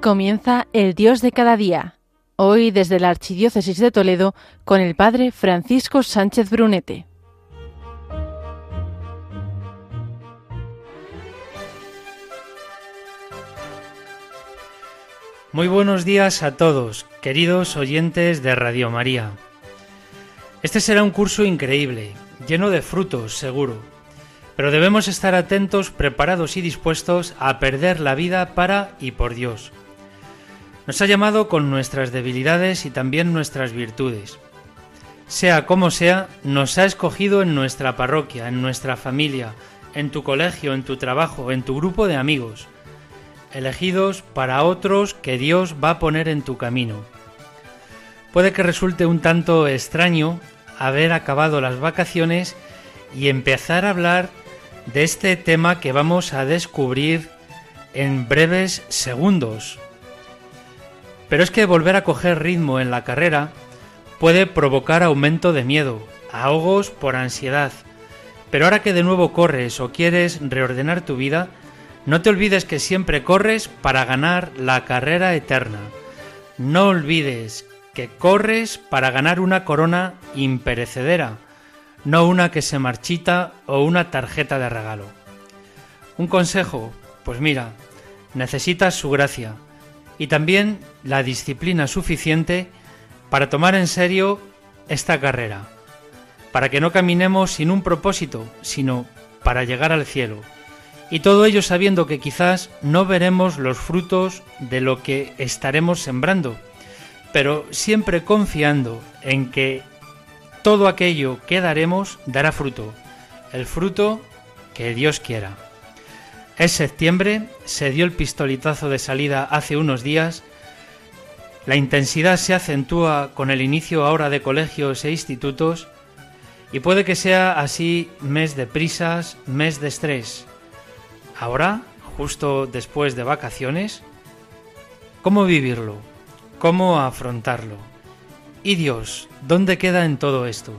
Comienza el Dios de cada día. Hoy desde la Archidiócesis de Toledo con el Padre Francisco Sánchez Brunete. Muy buenos días a todos, queridos oyentes de Radio María. Este será un curso increíble, lleno de frutos, seguro. Pero debemos estar atentos, preparados y dispuestos a perder la vida para y por Dios. Nos ha llamado con nuestras debilidades y también nuestras virtudes. Sea como sea, nos ha escogido en nuestra parroquia, en nuestra familia, en tu colegio, en tu trabajo, en tu grupo de amigos, elegidos para otros que Dios va a poner en tu camino. Puede que resulte un tanto extraño haber acabado las vacaciones y empezar a hablar de este tema que vamos a descubrir en breves segundos. Pero es que volver a coger ritmo en la carrera puede provocar aumento de miedo, ahogos por ansiedad. Pero ahora que de nuevo corres o quieres reordenar tu vida, no te olvides que siempre corres para ganar la carrera eterna. No olvides que corres para ganar una corona imperecedera, no una que se marchita o una tarjeta de regalo. Un consejo, pues mira, necesitas su gracia y también la disciplina suficiente para tomar en serio esta carrera, para que no caminemos sin un propósito, sino para llegar al cielo. Y todo ello sabiendo que quizás no veremos los frutos de lo que estaremos sembrando, pero siempre confiando en que todo aquello que daremos dará fruto, el fruto que Dios quiera. Es septiembre, se dio el pistoletazo de salida hace unos días, la intensidad se acentúa con el inicio ahora de colegios e institutos y puede que sea así mes de prisas, mes de estrés. Ahora, justo después de vacaciones, ¿cómo vivirlo? ¿Cómo afrontarlo? ¿Y Dios, dónde queda en todo esto?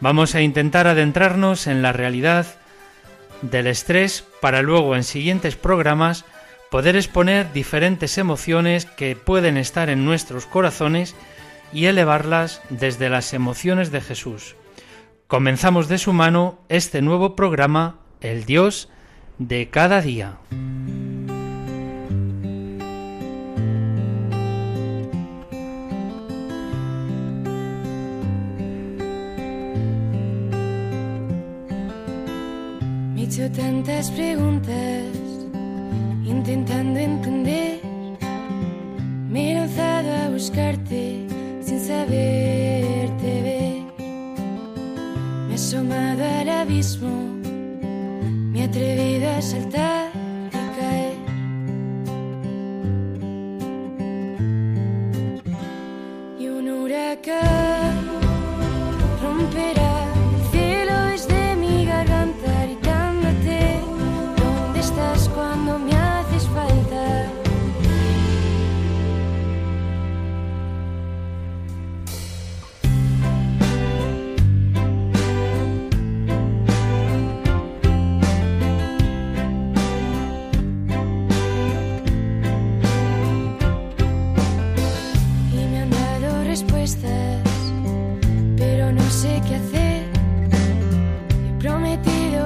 Vamos a intentar adentrarnos en la realidad del estrés para luego en siguientes programas poder exponer diferentes emociones que pueden estar en nuestros corazones y elevarlas desde las emociones de Jesús. Comenzamos de su mano este nuevo programa, El Dios de cada día. Hecho tantas preguntas intentando entender. Me he lanzado a buscarte sin saberte ver. Me he asomado al abismo, me he atrevido a saltar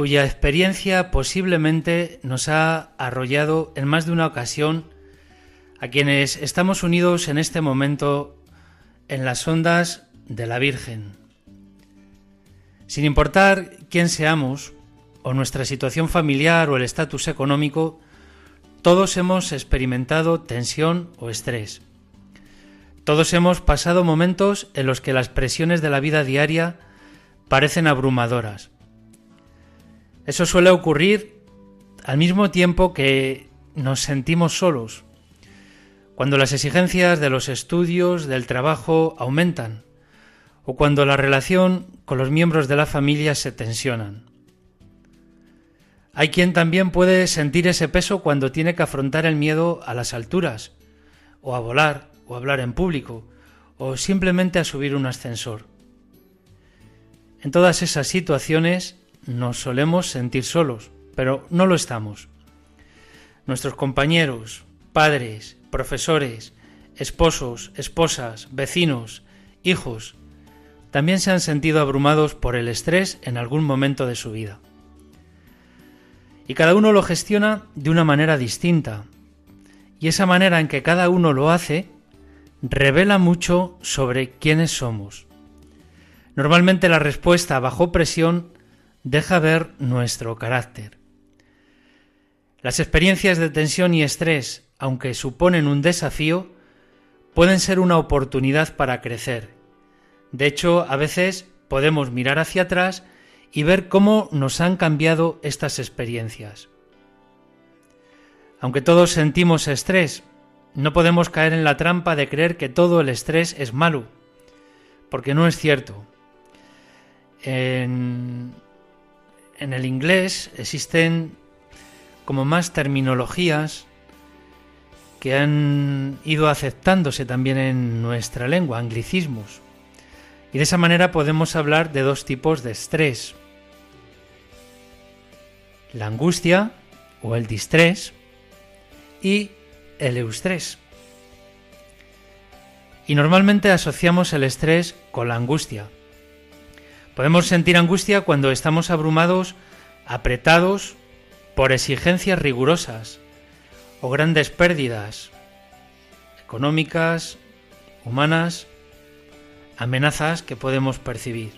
cuya experiencia posiblemente nos ha arrollado en más de una ocasión a quienes estamos unidos en este momento en las ondas de la Virgen. Sin importar quién seamos, o nuestra situación familiar o el estatus económico, todos hemos experimentado tensión o estrés. Todos hemos pasado momentos en los que las presiones de la vida diaria parecen abrumadoras. Eso suele ocurrir al mismo tiempo que nos sentimos solos, cuando las exigencias de los estudios, del trabajo aumentan, o cuando la relación con los miembros de la familia se tensionan. Hay quien también puede sentir ese peso cuando tiene que afrontar el miedo a las alturas, o a volar, o a hablar en público, o simplemente a subir un ascensor. En todas esas situaciones nos solemos sentir solos, pero no lo estamos. Nuestros compañeros, padres, profesores, esposos, esposas, vecinos, hijos, también se han sentido abrumados por el estrés en algún momento de su vida. Y cada uno lo gestiona de una manera distinta. Y esa manera en que cada uno lo hace revela mucho sobre quiénes somos. Normalmente la respuesta bajo presión deja ver nuestro carácter. Las experiencias de tensión y estrés, aunque suponen un desafío, pueden ser una oportunidad para crecer. De hecho, a veces podemos mirar hacia atrás y ver cómo nos han cambiado estas experiencias. Aunque todos sentimos estrés, no podemos caer en la trampa de creer que todo el estrés es malo, porque no es cierto. En, en el inglés existen como más terminologías que han ido aceptándose también en nuestra lengua, anglicismos. Y de esa manera podemos hablar de dos tipos de estrés. La angustia o el distrés y el eustrés. Y normalmente asociamos el estrés con la angustia. Podemos sentir angustia cuando estamos abrumados, apretados por exigencias rigurosas o grandes pérdidas económicas, humanas, amenazas que podemos percibir.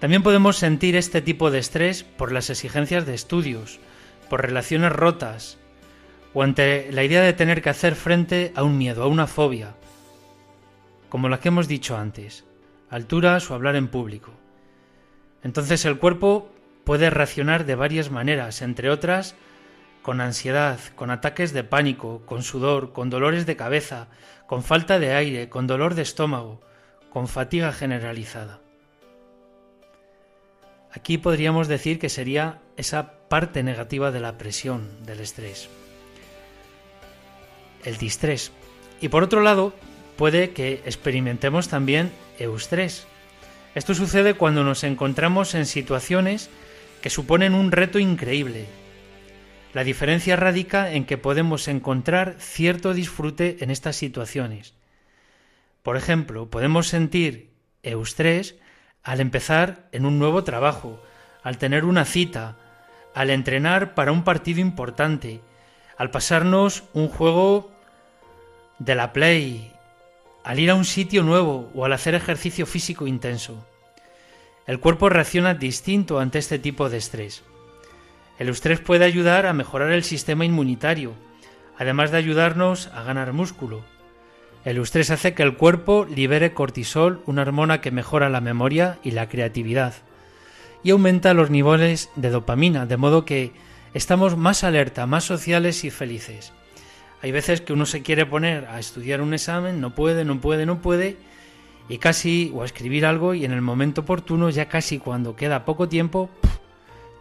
También podemos sentir este tipo de estrés por las exigencias de estudios, por relaciones rotas, o ante la idea de tener que hacer frente a un miedo, a una fobia, como la que hemos dicho antes alturas o hablar en público. Entonces el cuerpo puede reaccionar de varias maneras, entre otras con ansiedad, con ataques de pánico, con sudor, con dolores de cabeza, con falta de aire, con dolor de estómago, con fatiga generalizada. Aquí podríamos decir que sería esa parte negativa de la presión, del estrés. El distrés. Y por otro lado, puede que experimentemos también eustrés. Esto sucede cuando nos encontramos en situaciones que suponen un reto increíble. La diferencia radica en que podemos encontrar cierto disfrute en estas situaciones. Por ejemplo, podemos sentir eustrés al empezar en un nuevo trabajo, al tener una cita, al entrenar para un partido importante, al pasarnos un juego de la Play al ir a un sitio nuevo o al hacer ejercicio físico intenso. El cuerpo reacciona distinto ante este tipo de estrés. El estrés puede ayudar a mejorar el sistema inmunitario, además de ayudarnos a ganar músculo. El estrés hace que el cuerpo libere cortisol, una hormona que mejora la memoria y la creatividad, y aumenta los niveles de dopamina, de modo que estamos más alerta, más sociales y felices. Hay veces que uno se quiere poner a estudiar un examen, no puede, no puede, no puede, y casi, o a escribir algo, y en el momento oportuno, ya casi cuando queda poco tiempo,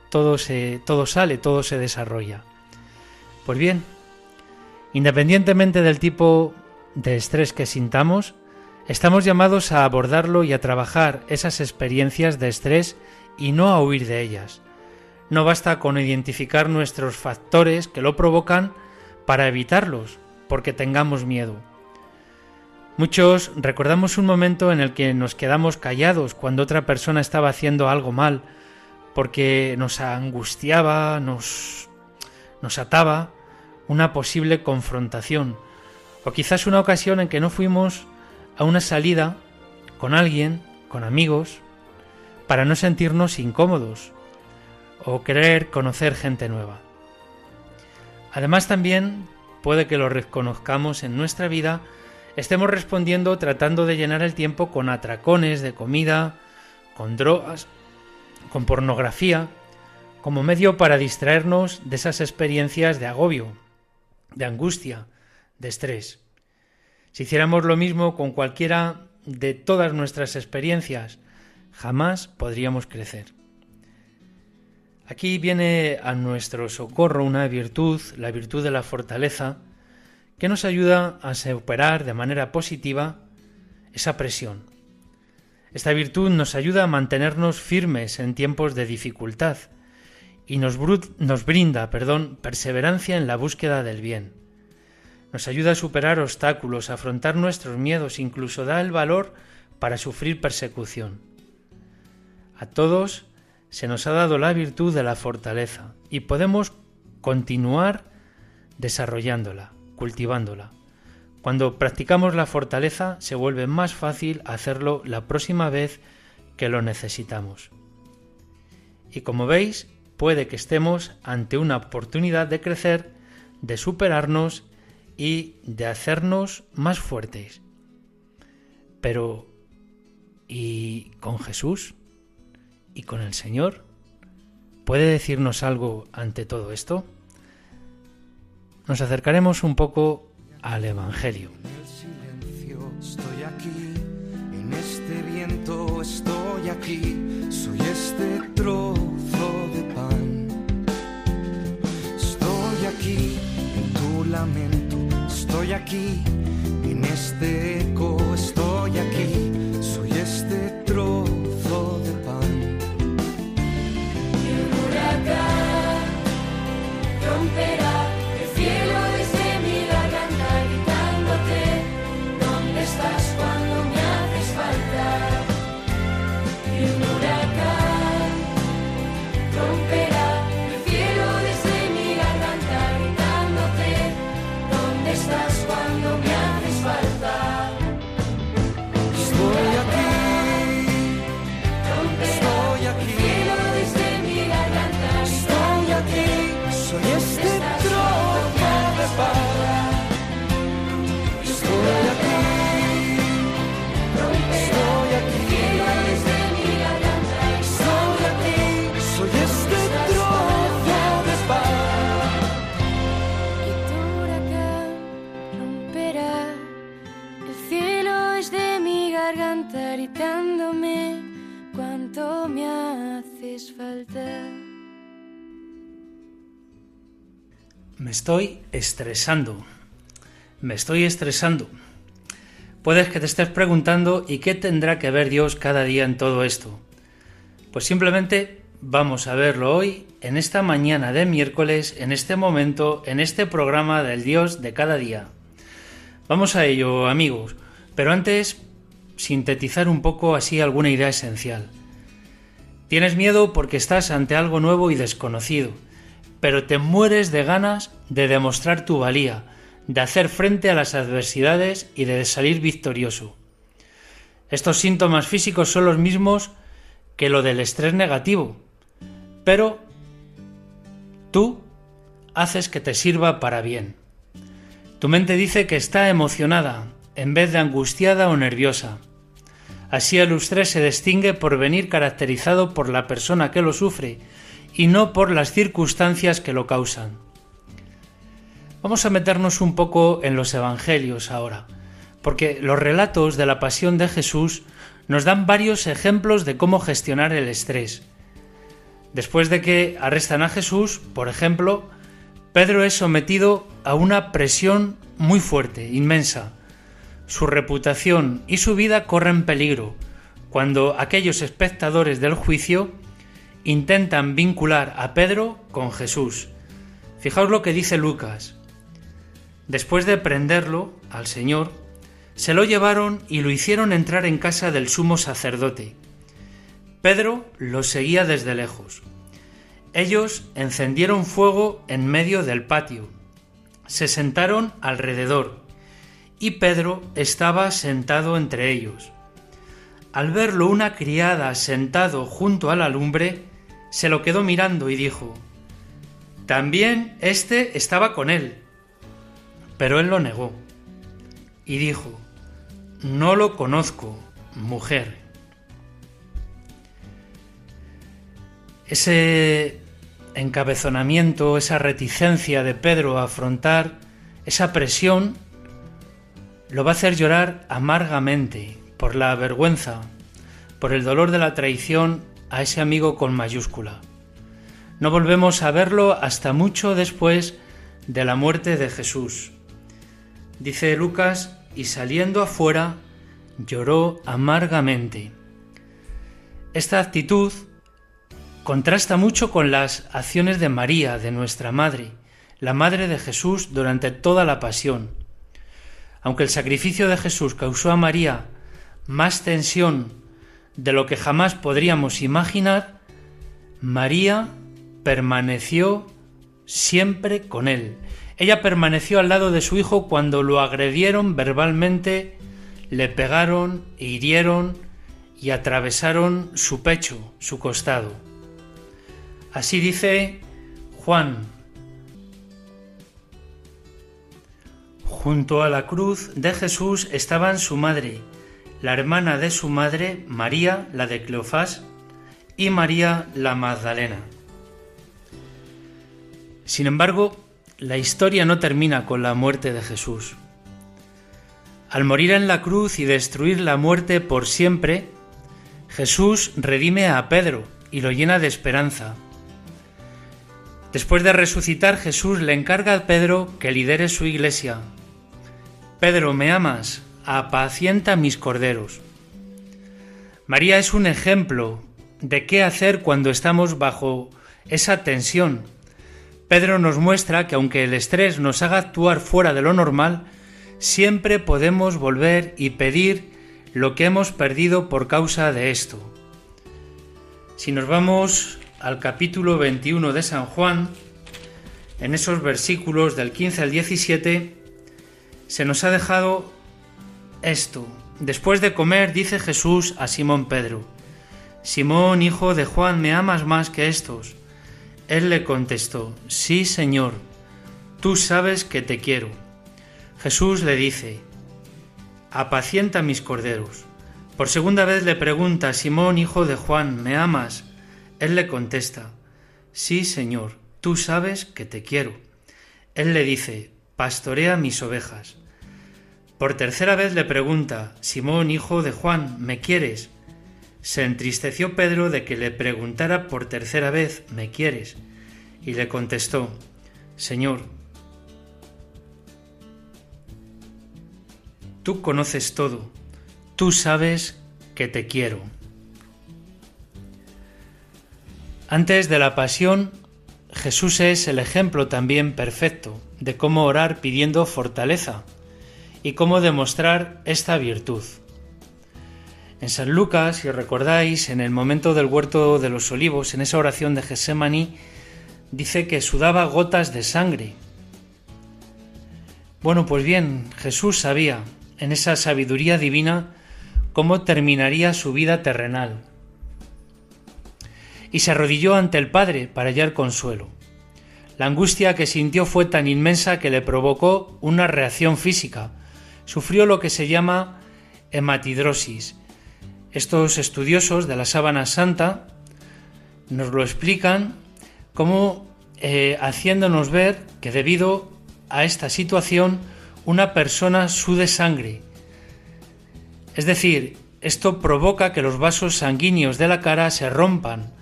todo, se, todo sale, todo se desarrolla. Pues bien, independientemente del tipo de estrés que sintamos, estamos llamados a abordarlo y a trabajar esas experiencias de estrés y no a huir de ellas. No basta con identificar nuestros factores que lo provocan, para evitarlos, porque tengamos miedo. Muchos recordamos un momento en el que nos quedamos callados cuando otra persona estaba haciendo algo mal, porque nos angustiaba, nos, nos ataba una posible confrontación, o quizás una ocasión en que no fuimos a una salida con alguien, con amigos, para no sentirnos incómodos o querer conocer gente nueva. Además también puede que lo reconozcamos en nuestra vida, estemos respondiendo tratando de llenar el tiempo con atracones de comida, con drogas, con pornografía, como medio para distraernos de esas experiencias de agobio, de angustia, de estrés. Si hiciéramos lo mismo con cualquiera de todas nuestras experiencias, jamás podríamos crecer. Aquí viene a nuestro socorro una virtud, la virtud de la fortaleza, que nos ayuda a superar de manera positiva esa presión. Esta virtud nos ayuda a mantenernos firmes en tiempos de dificultad y nos, brinda, perdón, perseverancia en la búsqueda del bien. Nos ayuda a superar obstáculos, a afrontar nuestros miedos, incluso da el valor para sufrir persecución. A todos se nos ha dado la virtud de la fortaleza y podemos continuar desarrollándola, cultivándola. Cuando practicamos la fortaleza se vuelve más fácil hacerlo la próxima vez que lo necesitamos. Y como veis, puede que estemos ante una oportunidad de crecer, de superarnos y de hacernos más fuertes. Pero, ¿y con Jesús? ¿Y con el Señor? ¿Puede decirnos algo ante todo esto? Nos acercaremos un poco al Evangelio. En el silencio estoy aquí, en este viento estoy aquí, soy este trozo de pan. Estoy aquí en tu lamento, estoy aquí en este eco, estoy aquí, estás cuando gritándome cuánto me haces falta. Me estoy estresando. Me estoy estresando. Puedes que te estés preguntando ¿y qué tendrá que ver Dios cada día en todo esto? Pues simplemente vamos a verlo hoy, en esta mañana de miércoles, en este momento, en este programa del Dios de cada día. Vamos a ello, amigos, pero antes sintetizar un poco así alguna idea esencial. Tienes miedo porque estás ante algo nuevo y desconocido, pero te mueres de ganas de demostrar tu valía, de hacer frente a las adversidades y de salir victorioso. Estos síntomas físicos son los mismos que lo del estrés negativo, pero tú haces que te sirva para bien. Tu mente dice que está emocionada en vez de angustiada o nerviosa. Así el estrés se distingue por venir caracterizado por la persona que lo sufre y no por las circunstancias que lo causan. Vamos a meternos un poco en los Evangelios ahora, porque los relatos de la pasión de Jesús nos dan varios ejemplos de cómo gestionar el estrés. Después de que arrestan a Jesús, por ejemplo, Pedro es sometido a una presión muy fuerte, inmensa. Su reputación y su vida corren peligro cuando aquellos espectadores del juicio intentan vincular a Pedro con Jesús. Fijaos lo que dice Lucas. Después de prenderlo al Señor, se lo llevaron y lo hicieron entrar en casa del sumo sacerdote. Pedro lo seguía desde lejos. Ellos encendieron fuego en medio del patio. Se sentaron alrededor y Pedro estaba sentado entre ellos. Al verlo una criada sentado junto a la lumbre, se lo quedó mirando y dijo, También éste estaba con él. Pero él lo negó y dijo, No lo conozco, mujer. Ese encabezonamiento, esa reticencia de Pedro a afrontar esa presión lo va a hacer llorar amargamente por la vergüenza, por el dolor de la traición a ese amigo con mayúscula. No volvemos a verlo hasta mucho después de la muerte de Jesús. Dice Lucas, y saliendo afuera, lloró amargamente. Esta actitud contrasta mucho con las acciones de María, de nuestra Madre, la Madre de Jesús durante toda la pasión. Aunque el sacrificio de Jesús causó a María más tensión de lo que jamás podríamos imaginar, María permaneció siempre con él. Ella permaneció al lado de su hijo cuando lo agredieron verbalmente, le pegaron, hirieron y atravesaron su pecho, su costado. Así dice Juan. Junto a la cruz de Jesús estaban su madre, la hermana de su madre, María, la de Cleofás, y María la Magdalena. Sin embargo, la historia no termina con la muerte de Jesús. Al morir en la cruz y destruir la muerte por siempre, Jesús redime a Pedro y lo llena de esperanza. Después de resucitar, Jesús le encarga a Pedro que lidere su iglesia. Pedro, ¿me amas? Apacienta mis corderos. María es un ejemplo de qué hacer cuando estamos bajo esa tensión. Pedro nos muestra que aunque el estrés nos haga actuar fuera de lo normal, siempre podemos volver y pedir lo que hemos perdido por causa de esto. Si nos vamos al capítulo 21 de San Juan, en esos versículos del 15 al 17, se nos ha dejado esto. Después de comer, dice Jesús a Simón Pedro, Simón, hijo de Juan, ¿me amas más que estos? Él le contestó, Sí, Señor, tú sabes que te quiero. Jesús le dice, Apacienta mis corderos. Por segunda vez le pregunta, Simón, hijo de Juan, ¿me amas? Él le contesta, Sí, Señor, tú sabes que te quiero. Él le dice, Pastorea mis ovejas. Por tercera vez le pregunta, Simón, hijo de Juan, ¿me quieres? Se entristeció Pedro de que le preguntara por tercera vez, ¿me quieres? Y le contestó, Señor, tú conoces todo, tú sabes que te quiero. Antes de la pasión, Jesús es el ejemplo también perfecto de cómo orar pidiendo fortaleza y cómo demostrar esta virtud. En San Lucas, si recordáis, en el momento del huerto de los olivos, en esa oración de Gesemaní, dice que sudaba gotas de sangre. Bueno, pues bien, Jesús sabía, en esa sabiduría divina, cómo terminaría su vida terrenal. Y se arrodilló ante el Padre para hallar consuelo. La angustia que sintió fue tan inmensa que le provocó una reacción física. Sufrió lo que se llama hematidrosis, estos estudiosos de la sábana santa nos lo explican como eh, haciéndonos ver que debido a esta situación una persona sude sangre. Es decir, esto provoca que los vasos sanguíneos de la cara se rompan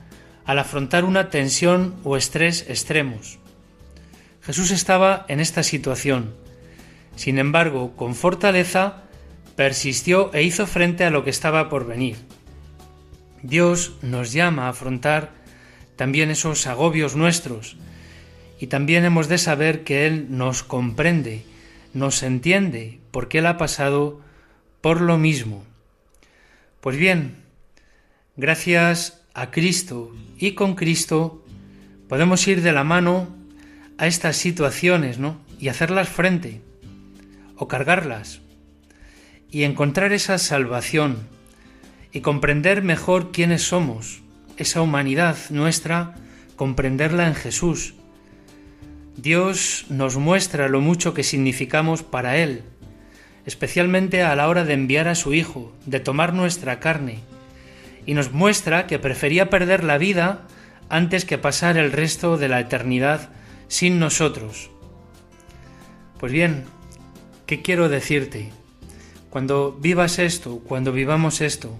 al afrontar una tensión o estrés extremos. Jesús estaba en esta situación. Sin embargo, con fortaleza, persistió e hizo frente a lo que estaba por venir. Dios nos llama a afrontar también esos agobios nuestros y también hemos de saber que Él nos comprende, nos entiende, porque Él ha pasado por lo mismo. Pues bien, gracias a Cristo y con Cristo podemos ir de la mano a estas situaciones, ¿no? Y hacerlas frente o cargarlas y encontrar esa salvación y comprender mejor quiénes somos, esa humanidad nuestra, comprenderla en Jesús. Dios nos muestra lo mucho que significamos para Él, especialmente a la hora de enviar a su Hijo, de tomar nuestra carne, y nos muestra que prefería perder la vida antes que pasar el resto de la eternidad sin nosotros. Pues bien, ¿qué quiero decirte? Cuando vivas esto, cuando vivamos esto,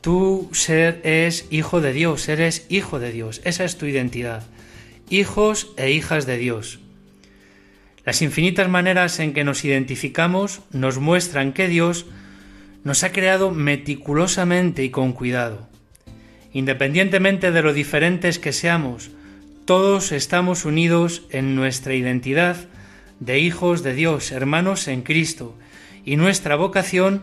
tú ser es hijo de Dios, eres hijo de Dios, esa es tu identidad, hijos e hijas de Dios. Las infinitas maneras en que nos identificamos nos muestran que Dios nos ha creado meticulosamente y con cuidado. Independientemente de lo diferentes que seamos, todos estamos unidos en nuestra identidad de hijos de Dios, hermanos en Cristo, y nuestra vocación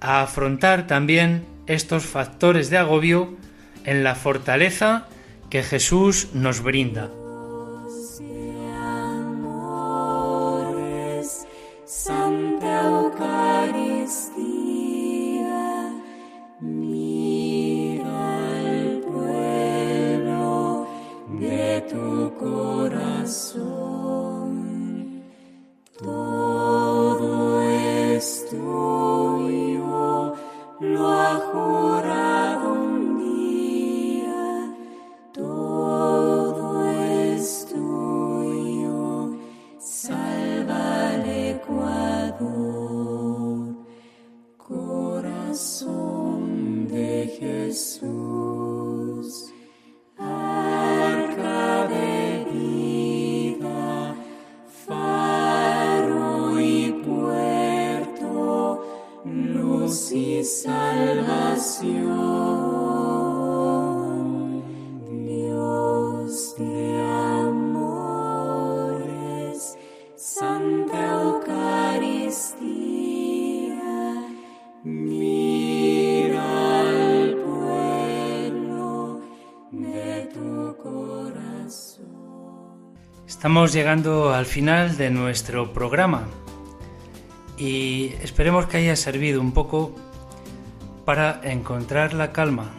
a afrontar también estos factores de agobio en la fortaleza que Jesús nos brinda. Santa Eucaristía, mira al pueblo de tu corazón. Estamos llegando al final de nuestro programa y esperemos que haya servido un poco para encontrar la calma.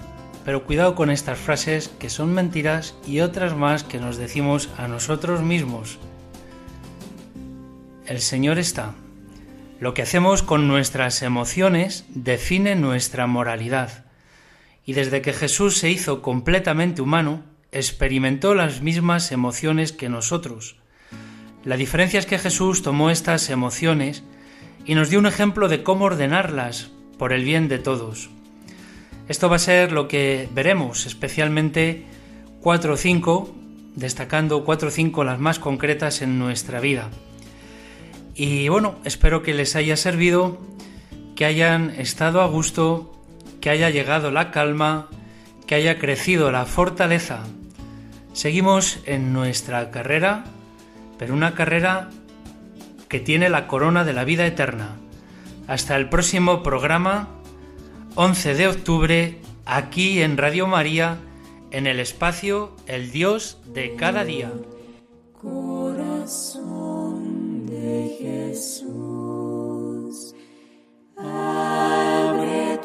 Pero cuidado con estas frases que son mentiras y otras más que nos decimos a nosotros mismos. El Señor está. Lo que hacemos con nuestras emociones define nuestra moralidad. Y desde que Jesús se hizo completamente humano, experimentó las mismas emociones que nosotros. La diferencia es que Jesús tomó estas emociones y nos dio un ejemplo de cómo ordenarlas por el bien de todos. Esto va a ser lo que veremos, especialmente 4 o 5, destacando 4 o 5 las más concretas en nuestra vida. Y bueno, espero que les haya servido, que hayan estado a gusto, que haya llegado la calma, que haya crecido la fortaleza. Seguimos en nuestra carrera, pero una carrera que tiene la corona de la vida eterna. Hasta el próximo programa, 11 de octubre, aquí en Radio María, en el espacio El Dios de cada día. Corazón de Jesús, abre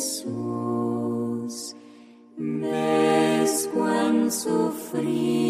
Jesús, ves cuán sufrida